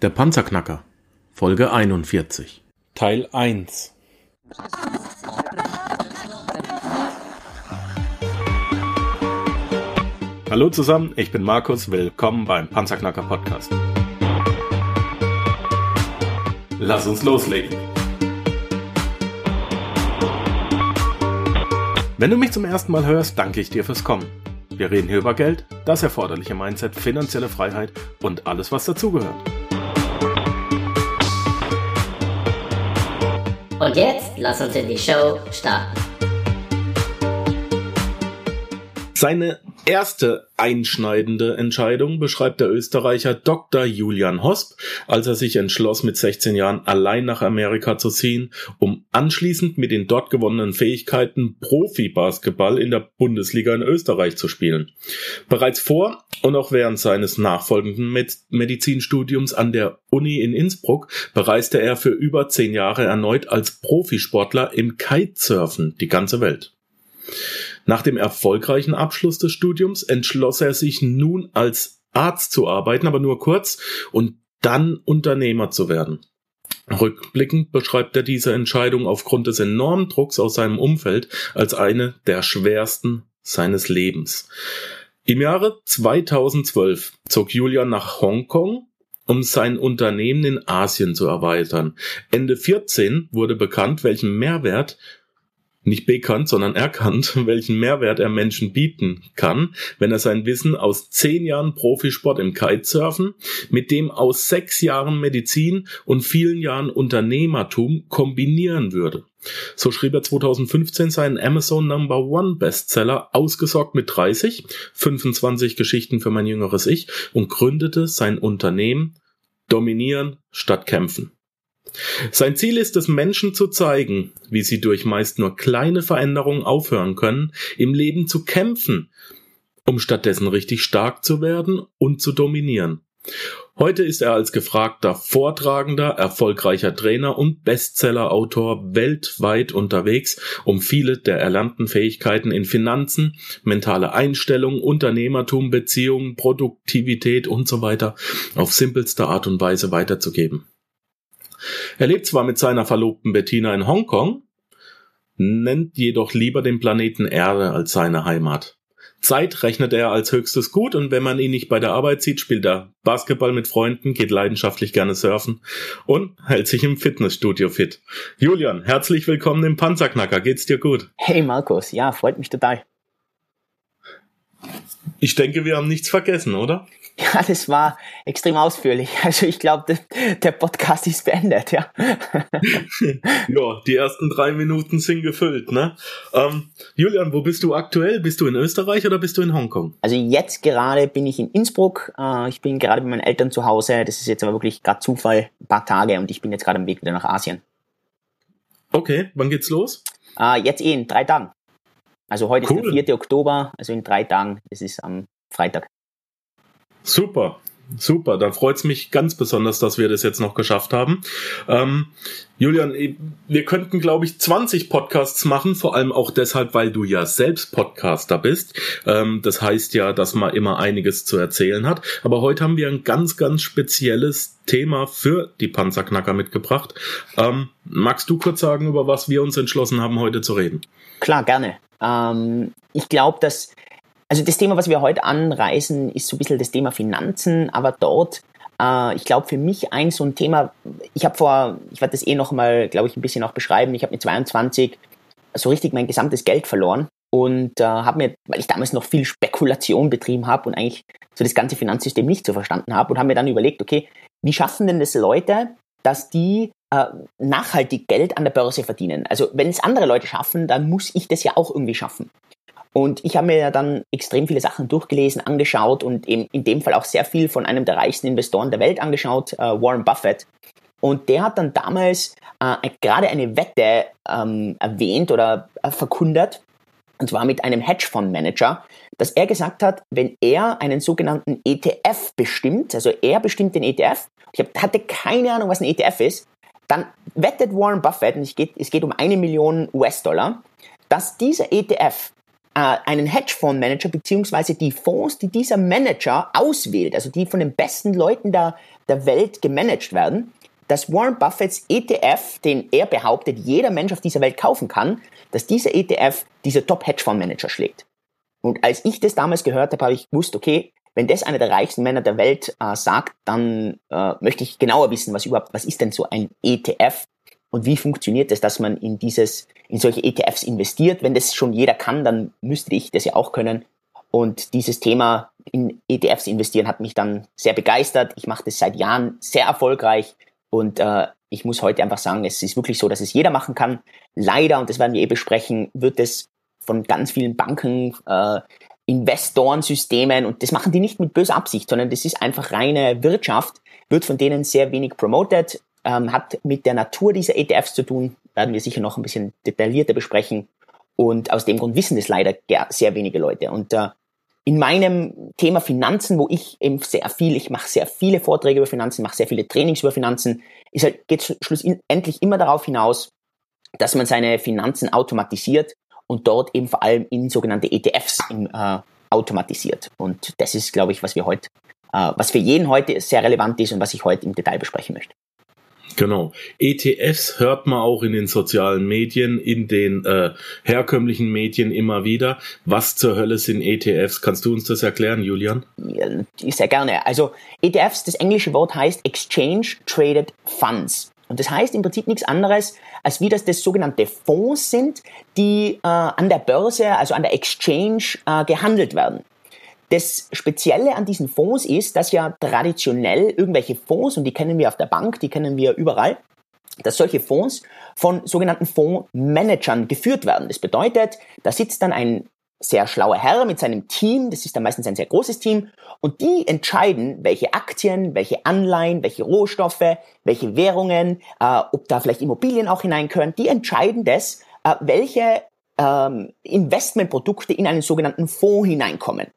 Der Panzerknacker, Folge 41. Teil 1 Hallo zusammen, ich bin Markus, willkommen beim Panzerknacker Podcast. Lass uns loslegen. Wenn du mich zum ersten Mal hörst, danke ich dir fürs Kommen. Wir reden hier über Geld, das erforderliche Mindset, finanzielle Freiheit und alles, was dazugehört. Und jetzt lass uns in die Show starten. Seine erste einschneidende Entscheidung beschreibt der Österreicher Dr. Julian Hosp, als er sich entschloss, mit 16 Jahren allein nach Amerika zu ziehen, um anschließend mit den dort gewonnenen Fähigkeiten Profi-Basketball in der Bundesliga in Österreich zu spielen. Bereits vor und auch während seines nachfolgenden Medizinstudiums an der Uni in Innsbruck bereiste er für über zehn Jahre erneut als Profisportler im Kitesurfen die ganze Welt. Nach dem erfolgreichen Abschluss des Studiums entschloss er sich nun als Arzt zu arbeiten, aber nur kurz und dann Unternehmer zu werden. Rückblickend beschreibt er diese Entscheidung aufgrund des enormen Drucks aus seinem Umfeld als eine der schwersten seines Lebens. Im Jahre 2012 zog Julian nach Hongkong, um sein Unternehmen in Asien zu erweitern. Ende 14 wurde bekannt, welchen Mehrwert nicht bekannt, sondern erkannt, welchen Mehrwert er Menschen bieten kann, wenn er sein Wissen aus zehn Jahren Profisport im Kitesurfen mit dem aus sechs Jahren Medizin und vielen Jahren Unternehmertum kombinieren würde. So schrieb er 2015 seinen Amazon Number One Bestseller ausgesorgt mit 30, 25 Geschichten für mein jüngeres Ich und gründete sein Unternehmen Dominieren statt Kämpfen. Sein Ziel ist es, Menschen zu zeigen, wie sie durch meist nur kleine Veränderungen aufhören können, im Leben zu kämpfen, um stattdessen richtig stark zu werden und zu dominieren. Heute ist er als gefragter Vortragender, erfolgreicher Trainer und Bestsellerautor weltweit unterwegs, um viele der erlernten Fähigkeiten in Finanzen, mentale Einstellung, Unternehmertum, Beziehungen, Produktivität und so weiter auf simpelste Art und Weise weiterzugeben. Er lebt zwar mit seiner Verlobten Bettina in Hongkong, nennt jedoch lieber den Planeten Erde als seine Heimat. Zeit rechnet er als höchstes Gut und wenn man ihn nicht bei der Arbeit sieht, spielt er Basketball mit Freunden, geht leidenschaftlich gerne surfen und hält sich im Fitnessstudio fit. Julian, herzlich willkommen im Panzerknacker. Geht's dir gut? Hey Markus, ja, freut mich total. Ich denke, wir haben nichts vergessen, oder? Ja, das war extrem ausführlich. Also ich glaube, der Podcast ist beendet, ja. ja, die ersten drei Minuten sind gefüllt, ne? Ähm, Julian, wo bist du aktuell? Bist du in Österreich oder bist du in Hongkong? Also jetzt gerade bin ich in Innsbruck. Äh, ich bin gerade bei meinen Eltern zu Hause. Das ist jetzt aber wirklich gerade Zufall, ein paar Tage und ich bin jetzt gerade am Weg wieder nach Asien. Okay, wann geht's los? Äh, jetzt eh in drei Tagen. Also heute cool. ist der 4. Oktober, also in drei Tagen. Das ist am Freitag. Super. Super, da freut's mich ganz besonders, dass wir das jetzt noch geschafft haben. Ähm, Julian, wir könnten, glaube ich, 20 Podcasts machen, vor allem auch deshalb, weil du ja selbst Podcaster bist. Ähm, das heißt ja, dass man immer einiges zu erzählen hat. Aber heute haben wir ein ganz, ganz spezielles Thema für die Panzerknacker mitgebracht. Ähm, magst du kurz sagen, über was wir uns entschlossen haben, heute zu reden? Klar, gerne. Ähm, ich glaube, dass also das Thema, was wir heute anreißen, ist so ein bisschen das Thema Finanzen, aber dort, äh, ich glaube für mich ein so ein Thema, ich habe vor, ich werde das eh noch mal, glaube ich, ein bisschen auch beschreiben, ich habe mit 22 so richtig mein gesamtes Geld verloren und äh, habe mir, weil ich damals noch viel Spekulation betrieben habe und eigentlich so das ganze Finanzsystem nicht so verstanden habe und habe mir dann überlegt, okay, wie schaffen denn das Leute, dass die äh, nachhaltig Geld an der Börse verdienen? Also wenn es andere Leute schaffen, dann muss ich das ja auch irgendwie schaffen. Und ich habe mir ja dann extrem viele Sachen durchgelesen, angeschaut und eben in dem Fall auch sehr viel von einem der reichsten Investoren der Welt angeschaut, äh, Warren Buffett. Und der hat dann damals äh, gerade eine Wette ähm, erwähnt oder äh, verkündet, und zwar mit einem Hedgefondsmanager, dass er gesagt hat, wenn er einen sogenannten ETF bestimmt, also er bestimmt den ETF, ich hab, hatte keine Ahnung, was ein ETF ist, dann wettet Warren Buffett, und es geht, es geht um eine Million US-Dollar, dass dieser ETF einen Hedgefondsmanager beziehungsweise die Fonds, die dieser Manager auswählt, also die von den besten Leuten der, der Welt gemanagt werden, dass Warren Buffetts ETF, den er behauptet, jeder Mensch auf dieser Welt kaufen kann, dass dieser ETF diese Top-Hedgefondsmanager schlägt. Und als ich das damals gehört habe, habe ich gewusst, okay, wenn das einer der reichsten Männer der Welt äh, sagt, dann äh, möchte ich genauer wissen, was überhaupt, was ist denn so ein ETF und wie funktioniert es, dass man in dieses, in solche ETFs investiert? Wenn das schon jeder kann, dann müsste ich das ja auch können. Und dieses Thema in ETFs investieren hat mich dann sehr begeistert. Ich mache das seit Jahren sehr erfolgreich und äh, ich muss heute einfach sagen, es ist wirklich so, dass es jeder machen kann. Leider, und das werden wir eh besprechen, wird es von ganz vielen Banken, äh, Investorensystemen, und das machen die nicht mit böser Absicht, sondern das ist einfach reine Wirtschaft, wird von denen sehr wenig promoted, ähm, hat mit der Natur dieser ETFs zu tun, werden wir sicher noch ein bisschen detaillierter besprechen. Und aus dem Grund wissen das leider sehr wenige Leute. Und äh, in meinem Thema Finanzen, wo ich eben sehr viel, ich mache sehr viele Vorträge über Finanzen, mache sehr viele Trainings über Finanzen, ist halt, geht schlussendlich immer darauf hinaus, dass man seine Finanzen automatisiert und dort eben vor allem in sogenannte ETFs in, äh, automatisiert. Und das ist, glaube ich, was wir heute, äh, was für jeden heute sehr relevant ist und was ich heute im Detail besprechen möchte. Genau. ETFs hört man auch in den sozialen Medien, in den äh, herkömmlichen Medien immer wieder. Was zur Hölle sind ETFs? Kannst du uns das erklären, Julian? Ja, sehr gerne. Also ETFs, das englische Wort heißt Exchange Traded Funds. Und das heißt im Prinzip nichts anderes, als wie das das sogenannte Fonds sind, die äh, an der Börse, also an der Exchange äh, gehandelt werden. Das Spezielle an diesen Fonds ist, dass ja traditionell irgendwelche Fonds, und die kennen wir auf der Bank, die kennen wir überall, dass solche Fonds von sogenannten Fondsmanagern geführt werden. Das bedeutet, da sitzt dann ein sehr schlauer Herr mit seinem Team, das ist dann meistens ein sehr großes Team, und die entscheiden, welche Aktien, welche Anleihen, welche Rohstoffe, welche Währungen, äh, ob da vielleicht Immobilien auch hinein können, die entscheiden das, äh, welche ähm, Investmentprodukte in einen sogenannten Fonds hineinkommen.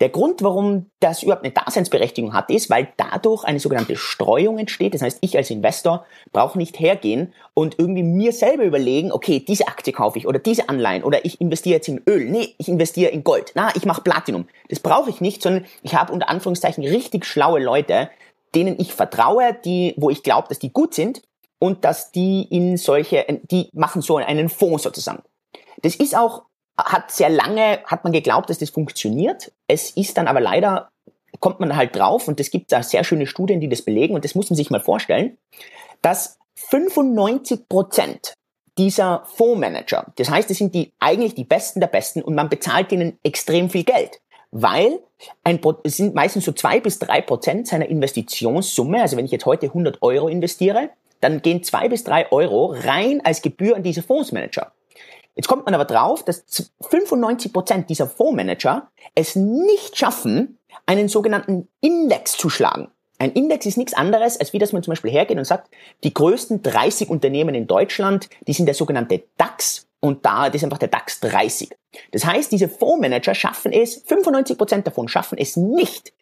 Der Grund, warum das überhaupt eine Daseinsberechtigung hat, ist, weil dadurch eine sogenannte Streuung entsteht. Das heißt, ich als Investor brauche nicht hergehen und irgendwie mir selber überlegen, okay, diese Aktie kaufe ich oder diese Anleihen oder ich investiere jetzt in Öl. Nee, ich investiere in Gold. Na, ich mache Platinum. Das brauche ich nicht, sondern ich habe unter Anführungszeichen richtig schlaue Leute, denen ich vertraue, die, wo ich glaube, dass die gut sind und dass die in solche, die machen so einen Fonds sozusagen. Das ist auch hat sehr lange, hat man geglaubt, dass das funktioniert. Es ist dann aber leider, kommt man halt drauf und es gibt da sehr schöne Studien, die das belegen und das muss man sich mal vorstellen, dass 95 Prozent dieser Fondsmanager, das heißt, es sind die eigentlich die Besten der Besten und man bezahlt ihnen extrem viel Geld, weil ein, es sind meistens so zwei bis drei Prozent seiner Investitionssumme, also wenn ich jetzt heute 100 Euro investiere, dann gehen zwei bis drei Euro rein als Gebühr an diese Fondsmanager. Jetzt kommt man aber drauf, dass 95 Prozent dieser Fondsmanager es nicht schaffen, einen sogenannten Index zu schlagen. Ein Index ist nichts anderes, als wie dass man zum Beispiel hergeht und sagt, die größten 30 Unternehmen in Deutschland, die sind der sogenannte DAX und da, das ist einfach der DAX 30. Das heißt, diese Fondsmanager schaffen es, 95 Prozent davon schaffen es nicht,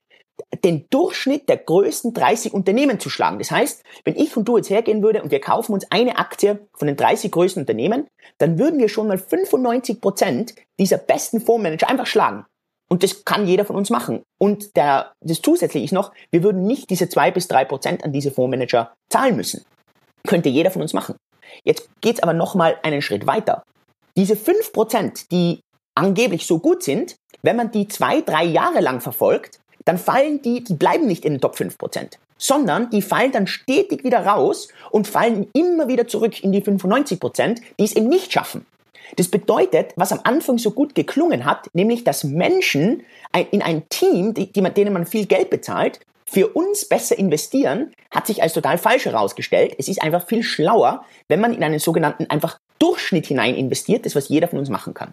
den Durchschnitt der größten 30 Unternehmen zu schlagen. Das heißt, wenn ich und du jetzt hergehen würde und wir kaufen uns eine Aktie von den 30 größten Unternehmen, dann würden wir schon mal 95 Prozent dieser besten Fondsmanager einfach schlagen. Und das kann jeder von uns machen. Und der, das zusätzlich ist noch, wir würden nicht diese zwei bis drei Prozent an diese Fondsmanager zahlen müssen. Könnte jeder von uns machen. Jetzt geht's aber noch mal einen Schritt weiter. Diese fünf Prozent, die angeblich so gut sind, wenn man die zwei, drei Jahre lang verfolgt, dann fallen die, die bleiben nicht in den Top 5%, sondern die fallen dann stetig wieder raus und fallen immer wieder zurück in die 95%, die es eben nicht schaffen. Das bedeutet, was am Anfang so gut geklungen hat, nämlich dass Menschen in ein Team, die, denen man viel Geld bezahlt, für uns besser investieren, hat sich als total falsch herausgestellt. Es ist einfach viel schlauer, wenn man in einen sogenannten einfach Durchschnitt hinein investiert, das was jeder von uns machen kann.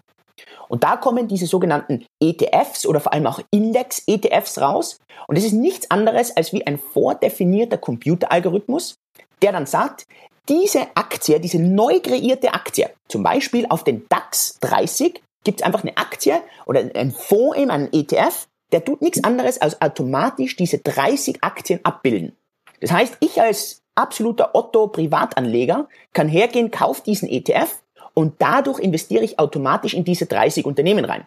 Und da kommen diese sogenannten ETFs oder vor allem auch Index-ETFs raus. Und es ist nichts anderes als wie ein vordefinierter Computeralgorithmus, der dann sagt, diese Aktie, diese neu kreierte Aktie, zum Beispiel auf den DAX 30, gibt es einfach eine Aktie oder ein Fonds, eben einen ETF, der tut nichts anderes als automatisch diese 30 Aktien abbilden. Das heißt, ich als absoluter Otto-Privatanleger kann hergehen, kaufe diesen ETF und dadurch investiere ich automatisch in diese 30 Unternehmen rein.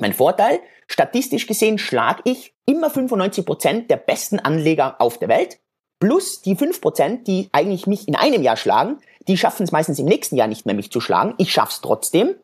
Mein Vorteil, statistisch gesehen schlage ich immer 95 Prozent der besten Anleger auf der Welt, plus die 5%, die eigentlich mich in einem Jahr schlagen, die schaffen es meistens im nächsten Jahr nicht mehr, mich zu schlagen. Ich schaff's trotzdem.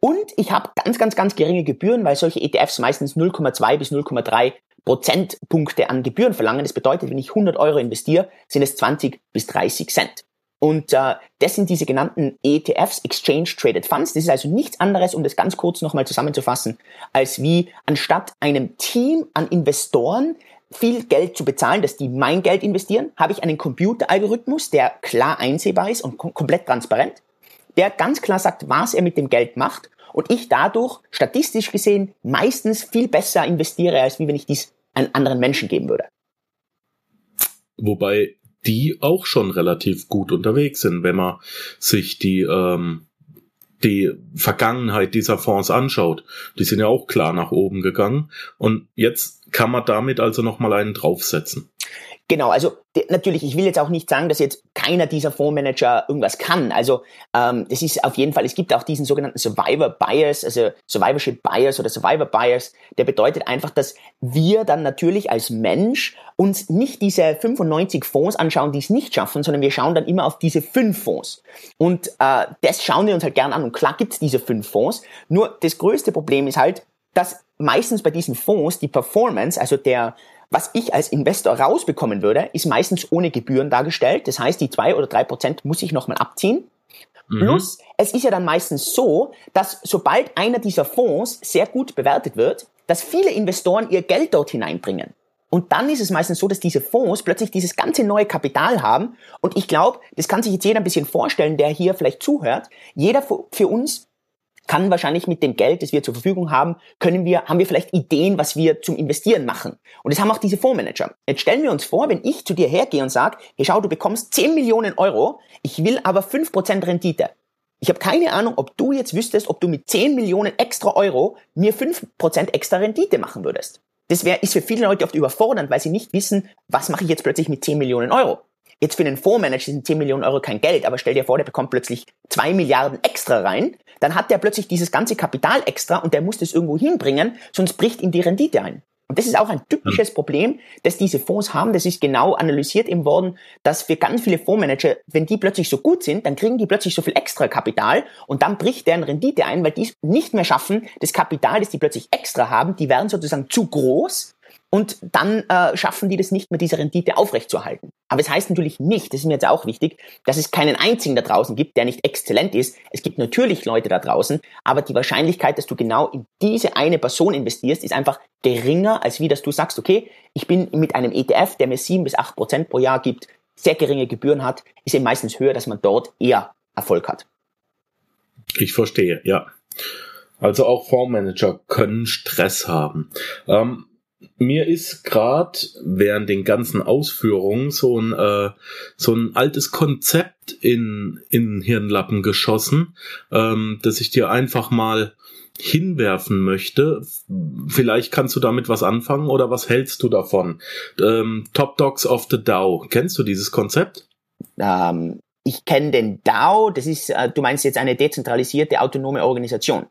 Und ich habe ganz, ganz, ganz geringe Gebühren, weil solche ETFs meistens 0,2 bis 0,3 Prozentpunkte an Gebühren verlangen. Das bedeutet, wenn ich 100 Euro investiere, sind es 20 bis 30 Cent. Und äh, das sind diese genannten ETFs, Exchange Traded Funds. Das ist also nichts anderes, um das ganz kurz nochmal zusammenzufassen, als wie anstatt einem Team an Investoren viel Geld zu bezahlen, dass die mein Geld investieren, habe ich einen Computeralgorithmus, der klar einsehbar ist und kom komplett transparent, der ganz klar sagt, was er mit dem Geld macht und ich dadurch statistisch gesehen meistens viel besser investiere, als wie wenn ich dies einen anderen Menschen geben würde. Wobei die auch schon relativ gut unterwegs sind, wenn man sich die ähm, die Vergangenheit dieser Fonds anschaut. Die sind ja auch klar nach oben gegangen und jetzt kann man damit also noch mal einen draufsetzen. Genau, also natürlich, ich will jetzt auch nicht sagen, dass jetzt keiner dieser Fondsmanager irgendwas kann. Also ähm, es ist auf jeden Fall, es gibt auch diesen sogenannten Survivor Bias, also Survivorship Bias oder Survivor Bias, der bedeutet einfach, dass wir dann natürlich als Mensch uns nicht diese 95 Fonds anschauen, die es nicht schaffen, sondern wir schauen dann immer auf diese fünf Fonds. Und äh, das schauen wir uns halt gern an. Und klar gibt's diese fünf Fonds. Nur das größte Problem ist halt, dass meistens bei diesen Fonds die Performance, also der was ich als Investor rausbekommen würde, ist meistens ohne Gebühren dargestellt. Das heißt, die zwei oder drei Prozent muss ich nochmal abziehen. Mhm. Plus, es ist ja dann meistens so, dass sobald einer dieser Fonds sehr gut bewertet wird, dass viele Investoren ihr Geld dort hineinbringen. Und dann ist es meistens so, dass diese Fonds plötzlich dieses ganze neue Kapital haben. Und ich glaube, das kann sich jetzt jeder ein bisschen vorstellen, der hier vielleicht zuhört. Jeder für uns kann wahrscheinlich mit dem Geld, das wir zur Verfügung haben, können wir, haben wir vielleicht Ideen, was wir zum Investieren machen. Und das haben auch diese Fondsmanager. Jetzt stellen wir uns vor, wenn ich zu dir hergehe und sage, hey schau, du bekommst 10 Millionen Euro, ich will aber 5% Rendite. Ich habe keine Ahnung, ob du jetzt wüsstest, ob du mit 10 Millionen extra Euro mir 5% extra Rendite machen würdest. Das wär, ist für viele Leute oft überfordernd, weil sie nicht wissen, was mache ich jetzt plötzlich mit 10 Millionen Euro. Jetzt für einen Fondsmanager sind 10 Millionen Euro kein Geld, aber stell dir vor, der bekommt plötzlich 2 Milliarden extra rein, dann hat der plötzlich dieses ganze Kapital extra und der muss das irgendwo hinbringen, sonst bricht ihm die Rendite ein. Und das ist auch ein typisches Problem, das diese Fonds haben. Das ist genau analysiert im worden, dass für ganz viele Fondsmanager, wenn die plötzlich so gut sind, dann kriegen die plötzlich so viel extra Kapital und dann bricht deren Rendite ein, weil die es nicht mehr schaffen, das Kapital, das die plötzlich extra haben, die werden sozusagen zu groß und dann äh, schaffen die das nicht mehr, diese Rendite aufrechtzuerhalten. Aber es das heißt natürlich nicht, das ist mir jetzt auch wichtig, dass es keinen einzigen da draußen gibt, der nicht exzellent ist. Es gibt natürlich Leute da draußen, aber die Wahrscheinlichkeit, dass du genau in diese eine Person investierst, ist einfach geringer, als wie dass du sagst, okay, ich bin mit einem ETF, der mir sieben bis acht Prozent pro Jahr gibt, sehr geringe Gebühren hat, ist eben meistens höher, dass man dort eher Erfolg hat. Ich verstehe, ja. Also auch Fondsmanager können Stress haben. Ähm, mir ist gerade während den ganzen Ausführungen so ein äh, so ein altes Konzept in in Hirnlappen geschossen, ähm, dass ich dir einfach mal hinwerfen möchte. Vielleicht kannst du damit was anfangen oder was hältst du davon? Ähm, Top Dogs of the DAO. Kennst du dieses Konzept? Ähm, ich kenne den DAO. Das ist, äh, du meinst jetzt eine dezentralisierte autonome Organisation.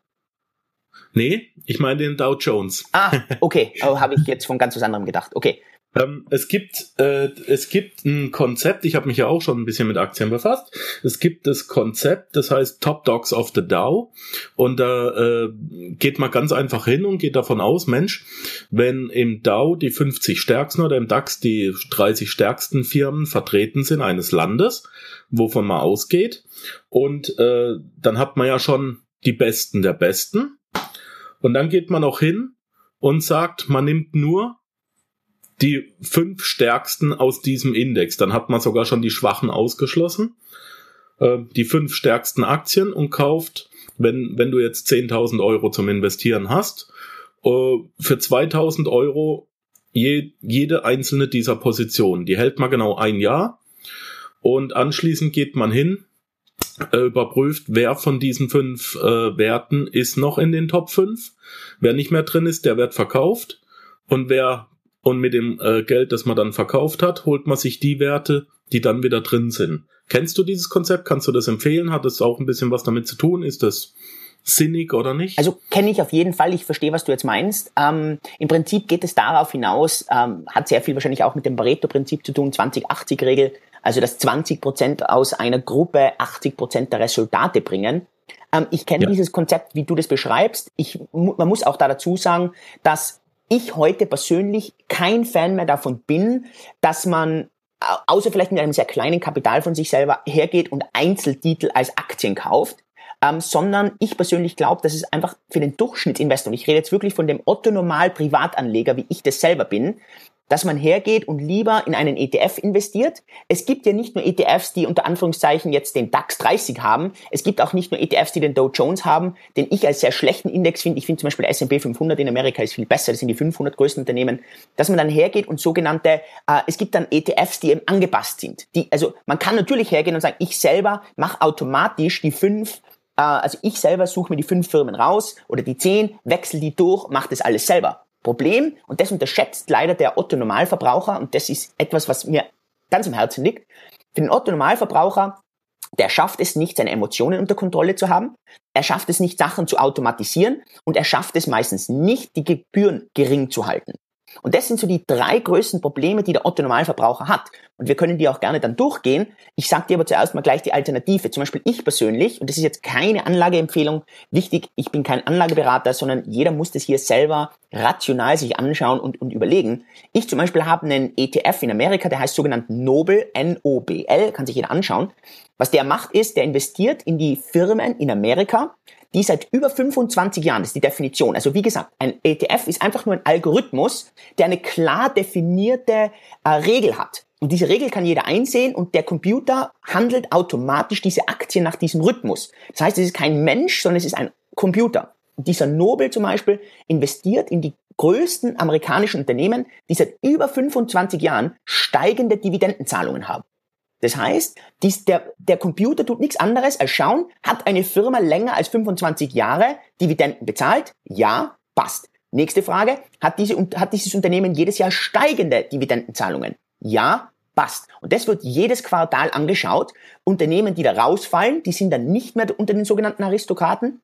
Nee, ich meine den Dow Jones. Ah, okay. Oh, Habe ich jetzt von ganz was anderem gedacht. Okay. Ähm, es gibt äh, es gibt ein Konzept. Ich habe mich ja auch schon ein bisschen mit Aktien befasst. Es gibt das Konzept, das heißt Top Dogs of the Dow, und da äh, geht man ganz einfach hin und geht davon aus, Mensch, wenn im Dow die 50 stärksten oder im DAX die 30 stärksten Firmen vertreten sind eines Landes, wovon man ausgeht, und äh, dann hat man ja schon die Besten der Besten und dann geht man auch hin und sagt, man nimmt nur die fünf stärksten aus diesem Index. Dann hat man sogar schon die Schwachen ausgeschlossen. Äh, die fünf stärksten Aktien und kauft, wenn, wenn du jetzt 10.000 Euro zum Investieren hast, äh, für 2.000 Euro je, jede einzelne dieser Positionen. Die hält man genau ein Jahr. Und anschließend geht man hin, überprüft, wer von diesen fünf äh, Werten ist noch in den Top 5. Wer nicht mehr drin ist, der wird verkauft. Und wer und mit dem äh, Geld, das man dann verkauft hat, holt man sich die Werte, die dann wieder drin sind. Kennst du dieses Konzept? Kannst du das empfehlen? Hat es auch ein bisschen was damit zu tun? Ist das sinnig oder nicht? Also kenne ich auf jeden Fall. Ich verstehe, was du jetzt meinst. Ähm, Im Prinzip geht es darauf hinaus, ähm, hat sehr viel wahrscheinlich auch mit dem Pareto-Prinzip zu tun, 20-80-Regel, also dass 20 Prozent aus einer Gruppe 80 Prozent der Resultate bringen. Ähm, ich kenne ja. dieses Konzept, wie du das beschreibst. Ich, man muss auch da dazu sagen, dass ich heute persönlich kein Fan mehr davon bin, dass man außer vielleicht mit einem sehr kleinen Kapital von sich selber hergeht und Einzeltitel als Aktien kauft, ähm, sondern ich persönlich glaube, dass es einfach für den Durchschnittsinvestor, und ich rede jetzt wirklich von dem Otto Normal Privatanleger, wie ich das selber bin, dass man hergeht und lieber in einen ETF investiert. Es gibt ja nicht nur ETFs, die unter Anführungszeichen jetzt den DAX 30 haben. Es gibt auch nicht nur ETFs, die den Dow Jones haben, den ich als sehr schlechten Index finde. Ich finde zum Beispiel S&P 500 in Amerika ist viel besser. Das sind die 500 größten Unternehmen. Dass man dann hergeht und sogenannte, äh, es gibt dann ETFs, die eben angepasst sind. Die, also man kann natürlich hergehen und sagen, ich selber mache automatisch die fünf äh, also ich selber suche mir die fünf Firmen raus oder die zehn, wechsle die durch, mache das alles selber. Problem, und das unterschätzt leider der Otto Normalverbraucher, und das ist etwas, was mir ganz im Herzen liegt, für den Otto Normalverbraucher, der schafft es nicht, seine Emotionen unter Kontrolle zu haben, er schafft es nicht, Sachen zu automatisieren. Und er schafft es meistens nicht, die Gebühren gering zu halten. Und das sind so die drei größten Probleme, die der Otto Normalverbraucher hat. Und wir können die auch gerne dann durchgehen. Ich sage dir aber zuerst mal gleich die Alternative. Zum Beispiel ich persönlich, und das ist jetzt keine Anlageempfehlung, wichtig, ich bin kein Anlageberater, sondern jeder muss das hier selber rational sich anschauen und, und überlegen. Ich zum Beispiel habe einen ETF in Amerika, der heißt sogenannt Nobel, N-O-B-L, kann sich jeder anschauen. Was der macht ist, der investiert in die Firmen in Amerika, die seit über 25 Jahren, das ist die Definition. Also wie gesagt, ein ETF ist einfach nur ein Algorithmus, der eine klar definierte äh, Regel hat. Und diese Regel kann jeder einsehen und der Computer handelt automatisch diese Aktien nach diesem Rhythmus. Das heißt, es ist kein Mensch, sondern es ist ein Computer. Und dieser Nobel zum Beispiel investiert in die größten amerikanischen Unternehmen, die seit über 25 Jahren steigende Dividendenzahlungen haben. Das heißt, dies, der, der Computer tut nichts anderes als schauen, hat eine Firma länger als 25 Jahre Dividenden bezahlt? Ja, passt. Nächste Frage, hat, diese, hat dieses Unternehmen jedes Jahr steigende Dividendenzahlungen? Ja, passt. Und das wird jedes Quartal angeschaut. Unternehmen, die da rausfallen, die sind dann nicht mehr unter den sogenannten Aristokraten.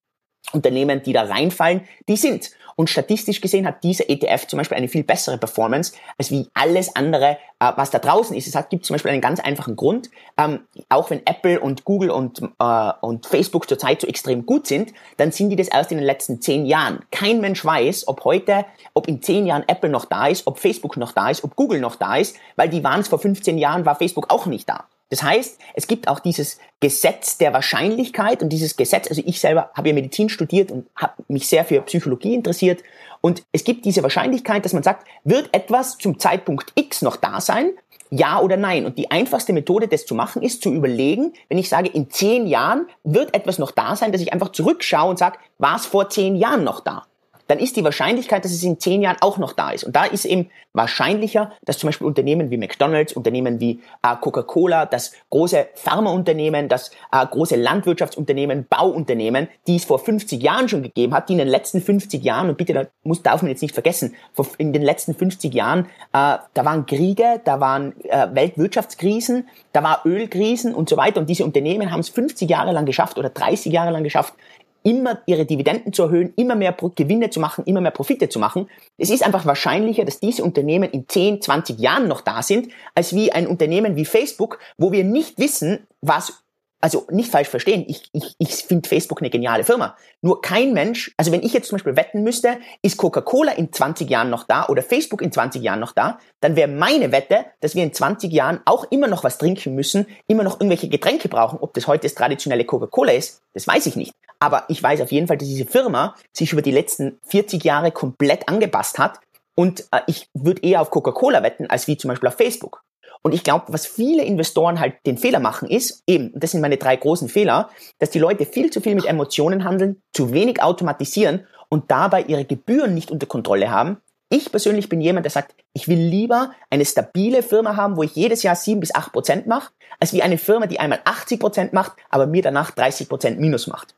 Unternehmen, die da reinfallen, die sind. Und statistisch gesehen hat dieser ETF zum Beispiel eine viel bessere Performance als wie alles andere, äh, was da draußen ist. Es hat, gibt zum Beispiel einen ganz einfachen Grund. Ähm, auch wenn Apple und Google und, äh, und Facebook zurzeit so extrem gut sind, dann sind die das erst in den letzten zehn Jahren. Kein Mensch weiß, ob heute, ob in zehn Jahren Apple noch da ist, ob Facebook noch da ist, ob Google noch da ist, weil die waren es vor 15 Jahren, war Facebook auch nicht da. Das heißt, es gibt auch dieses Gesetz der Wahrscheinlichkeit und dieses Gesetz, also ich selber habe ja Medizin studiert und habe mich sehr für Psychologie interessiert und es gibt diese Wahrscheinlichkeit, dass man sagt, wird etwas zum Zeitpunkt X noch da sein? Ja oder nein? Und die einfachste Methode, das zu machen, ist zu überlegen, wenn ich sage, in zehn Jahren wird etwas noch da sein, dass ich einfach zurückschaue und sage, war es vor zehn Jahren noch da? Dann ist die Wahrscheinlichkeit, dass es in zehn Jahren auch noch da ist. Und da ist eben wahrscheinlicher, dass zum Beispiel Unternehmen wie McDonald's, Unternehmen wie äh, Coca-Cola, das große Pharmaunternehmen, das äh, große Landwirtschaftsunternehmen, Bauunternehmen, die es vor 50 Jahren schon gegeben hat, die in den letzten 50 Jahren, und bitte, da muss, darf man jetzt nicht vergessen, in den letzten 50 Jahren, äh, da waren Kriege, da waren äh, Weltwirtschaftskrisen, da war Ölkrisen und so weiter. Und diese Unternehmen haben es 50 Jahre lang geschafft oder 30 Jahre lang geschafft, immer ihre Dividenden zu erhöhen, immer mehr Gewinne zu machen, immer mehr Profite zu machen. Es ist einfach wahrscheinlicher, dass diese Unternehmen in 10, 20 Jahren noch da sind, als wie ein Unternehmen wie Facebook, wo wir nicht wissen, was also nicht falsch verstehen, ich, ich, ich finde Facebook eine geniale Firma. Nur kein Mensch, also wenn ich jetzt zum Beispiel wetten müsste, ist Coca-Cola in 20 Jahren noch da oder Facebook in 20 Jahren noch da, dann wäre meine Wette, dass wir in 20 Jahren auch immer noch was trinken müssen, immer noch irgendwelche Getränke brauchen. Ob das heute das traditionelle Coca-Cola ist, das weiß ich nicht. Aber ich weiß auf jeden Fall, dass diese Firma sich über die letzten 40 Jahre komplett angepasst hat und äh, ich würde eher auf Coca-Cola wetten, als wie zum Beispiel auf Facebook. Und ich glaube, was viele Investoren halt den Fehler machen, ist eben, das sind meine drei großen Fehler, dass die Leute viel zu viel mit Emotionen handeln, zu wenig automatisieren und dabei ihre Gebühren nicht unter Kontrolle haben. Ich persönlich bin jemand, der sagt, ich will lieber eine stabile Firma haben, wo ich jedes Jahr sieben bis acht Prozent mache, als wie eine Firma, die einmal 80 Prozent macht, aber mir danach 30 Prozent Minus macht.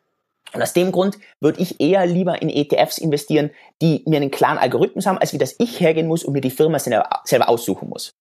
Und aus dem Grund würde ich eher lieber in ETFs investieren, die mir einen klaren Algorithmus haben, als wie dass ich hergehen muss und mir die Firma selber aussuchen muss.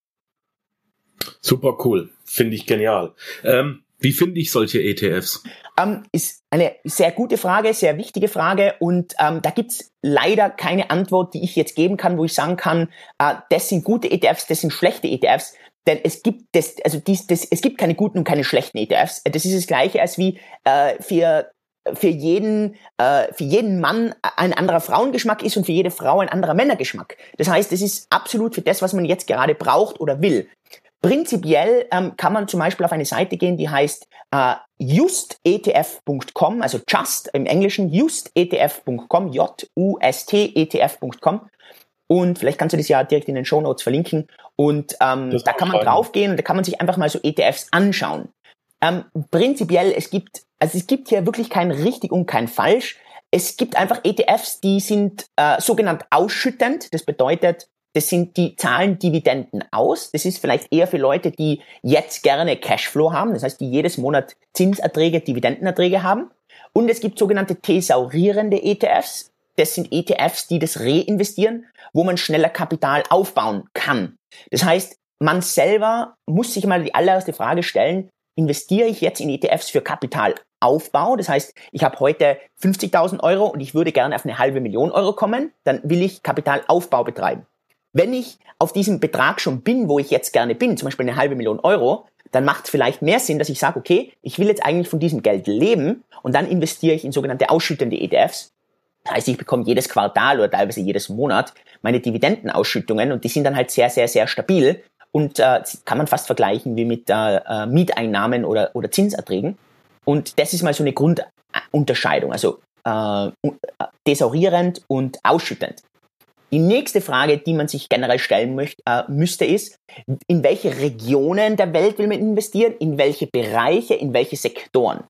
Super cool. Finde ich genial. Ähm, wie finde ich solche ETFs? Ähm, ist eine sehr gute Frage, sehr wichtige Frage und ähm, da gibt's leider keine Antwort, die ich jetzt geben kann, wo ich sagen kann, äh, das sind gute ETFs, das sind schlechte ETFs. Denn es gibt das, also dies, das, es gibt keine guten und keine schlechten ETFs. Das ist das gleiche als wie äh, für für jeden, äh, für jeden Mann ein anderer Frauengeschmack ist und für jede Frau ein anderer Männergeschmack. Das heißt, es ist absolut für das, was man jetzt gerade braucht oder will. Prinzipiell ähm, kann man zum Beispiel auf eine Seite gehen, die heißt äh, justetf.com, also just im Englischen justetf.com, J-U-S-T-ETF.com. Und vielleicht kannst du das ja direkt in den Show Notes verlinken. Und ähm, da kann man draufgehen und da kann man sich einfach mal so ETFs anschauen. Ähm, prinzipiell, es gibt, also es gibt hier wirklich kein richtig und kein falsch. Es gibt einfach ETFs, die sind äh, sogenannt ausschüttend. Das bedeutet, das sind die zahlen Dividenden aus. Das ist vielleicht eher für Leute, die jetzt gerne Cashflow haben, das heißt, die jedes Monat Zinserträge, Dividendenerträge haben. Und es gibt sogenannte thesaurierende ETFs. Das sind ETFs, die das reinvestieren, wo man schneller Kapital aufbauen kann. Das heißt, man selber muss sich mal die allererste Frage stellen, investiere ich jetzt in ETFs für Kapitalaufbau? Das heißt, ich habe heute 50.000 Euro und ich würde gerne auf eine halbe Million Euro kommen, dann will ich Kapitalaufbau betreiben. Wenn ich auf diesem Betrag schon bin, wo ich jetzt gerne bin, zum Beispiel eine halbe Million Euro, dann macht es vielleicht mehr Sinn, dass ich sage, okay, ich will jetzt eigentlich von diesem Geld leben und dann investiere ich in sogenannte ausschüttende ETFs. Das heißt, ich bekomme jedes Quartal oder teilweise jedes Monat meine Dividendenausschüttungen und die sind dann halt sehr, sehr, sehr stabil und äh, kann man fast vergleichen wie mit äh, äh Mieteinnahmen oder, oder Zinserträgen. Und das ist mal so eine Grundunterscheidung, also äh, thesaurierend und ausschüttend. Die nächste Frage, die man sich generell stellen möchte, äh, müsste, ist, in welche Regionen der Welt will man investieren, in welche Bereiche, in welche Sektoren.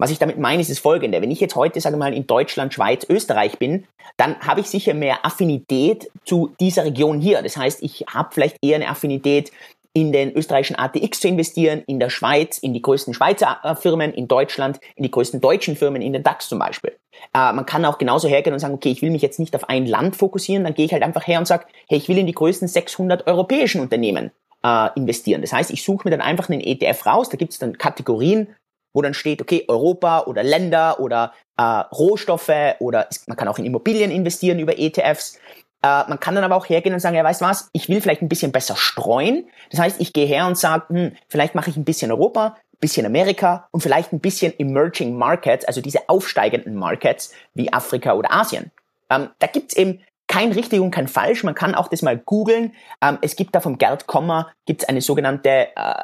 Was ich damit meine, ist das folgende. Wenn ich jetzt heute, sage mal, in Deutschland, Schweiz, Österreich bin, dann habe ich sicher mehr Affinität zu dieser Region hier. Das heißt, ich habe vielleicht eher eine Affinität in den österreichischen ATX zu investieren, in der Schweiz, in die größten Schweizer äh, Firmen, in Deutschland, in die größten deutschen Firmen, in den DAX zum Beispiel. Äh, man kann auch genauso hergehen und sagen, okay, ich will mich jetzt nicht auf ein Land fokussieren, dann gehe ich halt einfach her und sage, hey, ich will in die größten 600 europäischen Unternehmen äh, investieren. Das heißt, ich suche mir dann einfach einen ETF raus, da gibt es dann Kategorien, wo dann steht, okay, Europa oder Länder oder äh, Rohstoffe oder man kann auch in Immobilien investieren über ETFs. Äh, man kann dann aber auch hergehen und sagen, ja, weißt was, ich will vielleicht ein bisschen besser streuen. Das heißt, ich gehe her und sage, hm, vielleicht mache ich ein bisschen Europa, bisschen Amerika und vielleicht ein bisschen Emerging Markets, also diese aufsteigenden Markets wie Afrika oder Asien. Ähm, da gibt's eben kein richtig und kein falsch. Man kann auch das mal googeln. Ähm, es gibt da vom Gerd Kommer gibt's eine sogenannte äh,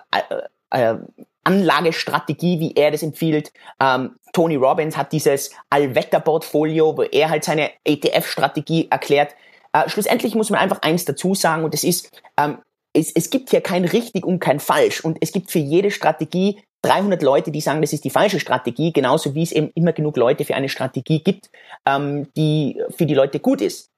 äh, äh, Anlagestrategie, wie er das empfiehlt. Ähm, Tony Robbins hat dieses Allwetterportfolio, wo er halt seine ETF-Strategie erklärt. Äh, schlussendlich muss man einfach eins dazu sagen und das ist, ähm, es, es gibt hier kein richtig und kein falsch und es gibt für jede Strategie 300 Leute, die sagen, das ist die falsche Strategie, genauso wie es eben immer genug Leute für eine Strategie gibt, ähm, die für die Leute gut ist.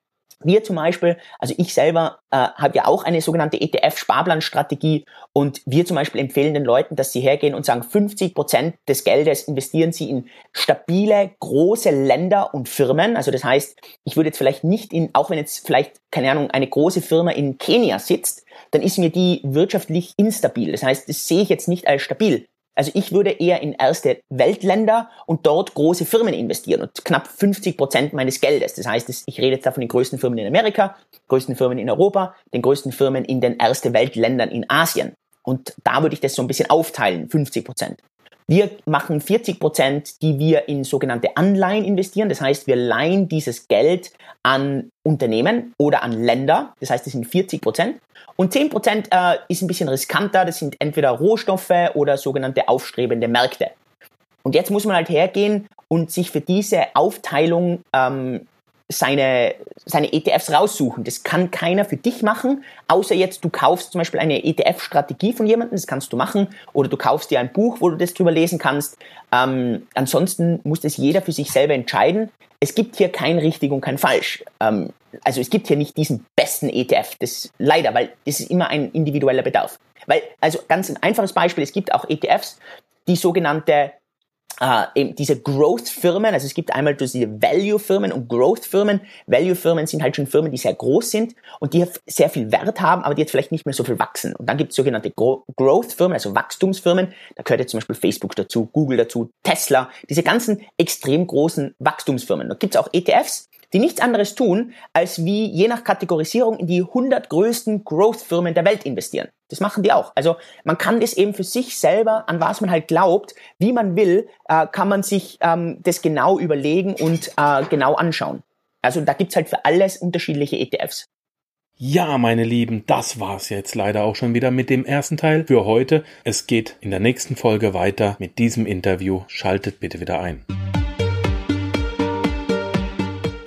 Wir zum Beispiel, also ich selber äh, habe ja auch eine sogenannte ETF-Sparplanstrategie und wir zum Beispiel empfehlen den Leuten, dass sie hergehen und sagen, 50 Prozent des Geldes investieren sie in stabile, große Länder und Firmen. Also das heißt, ich würde jetzt vielleicht nicht in, auch wenn jetzt vielleicht, keine Ahnung, eine große Firma in Kenia sitzt, dann ist mir die wirtschaftlich instabil. Das heißt, das sehe ich jetzt nicht als stabil. Also ich würde eher in erste Weltländer und dort große Firmen investieren und knapp 50 Prozent meines Geldes. Das heißt, ich rede jetzt da von den größten Firmen in Amerika, größten Firmen in Europa, den größten Firmen in den erste Weltländern in Asien. Und da würde ich das so ein bisschen aufteilen, 50 Prozent. Wir machen 40 Prozent, die wir in sogenannte Anleihen investieren. Das heißt, wir leihen dieses Geld an Unternehmen oder an Länder. Das heißt, das sind 40 Prozent. Und 10 Prozent äh, ist ein bisschen riskanter. Das sind entweder Rohstoffe oder sogenannte aufstrebende Märkte. Und jetzt muss man halt hergehen und sich für diese Aufteilung ähm, seine, seine ETFs raussuchen. Das kann keiner für dich machen, außer jetzt du kaufst zum Beispiel eine ETF-Strategie von jemandem, das kannst du machen, oder du kaufst dir ein Buch, wo du das drüber lesen kannst. Ähm, ansonsten muss das jeder für sich selber entscheiden. Es gibt hier kein richtig und kein falsch. Ähm, also es gibt hier nicht diesen besten ETF, das leider, weil das ist immer ein individueller Bedarf. Weil, also ganz ein einfaches Beispiel, es gibt auch ETFs, die sogenannte äh, eben diese Growth-Firmen, also es gibt einmal diese Value-Firmen und Growth-Firmen. Value-Firmen sind halt schon Firmen, die sehr groß sind und die sehr viel Wert haben, aber die jetzt vielleicht nicht mehr so viel wachsen. Und dann gibt es sogenannte Growth-Firmen, also Wachstumsfirmen. Da gehört jetzt zum Beispiel Facebook dazu, Google dazu, Tesla, diese ganzen extrem großen Wachstumsfirmen. Da gibt es auch ETFs, die nichts anderes tun, als wie je nach Kategorisierung in die 100 größten Growth-Firmen der Welt investieren. Das machen die auch. Also man kann das eben für sich selber, an was man halt glaubt, wie man will, äh, kann man sich ähm, das genau überlegen und äh, genau anschauen. Also da gibt's halt für alles unterschiedliche ETFs. Ja, meine Lieben, das war's jetzt leider auch schon wieder mit dem ersten Teil für heute. Es geht in der nächsten Folge weiter mit diesem Interview. Schaltet bitte wieder ein.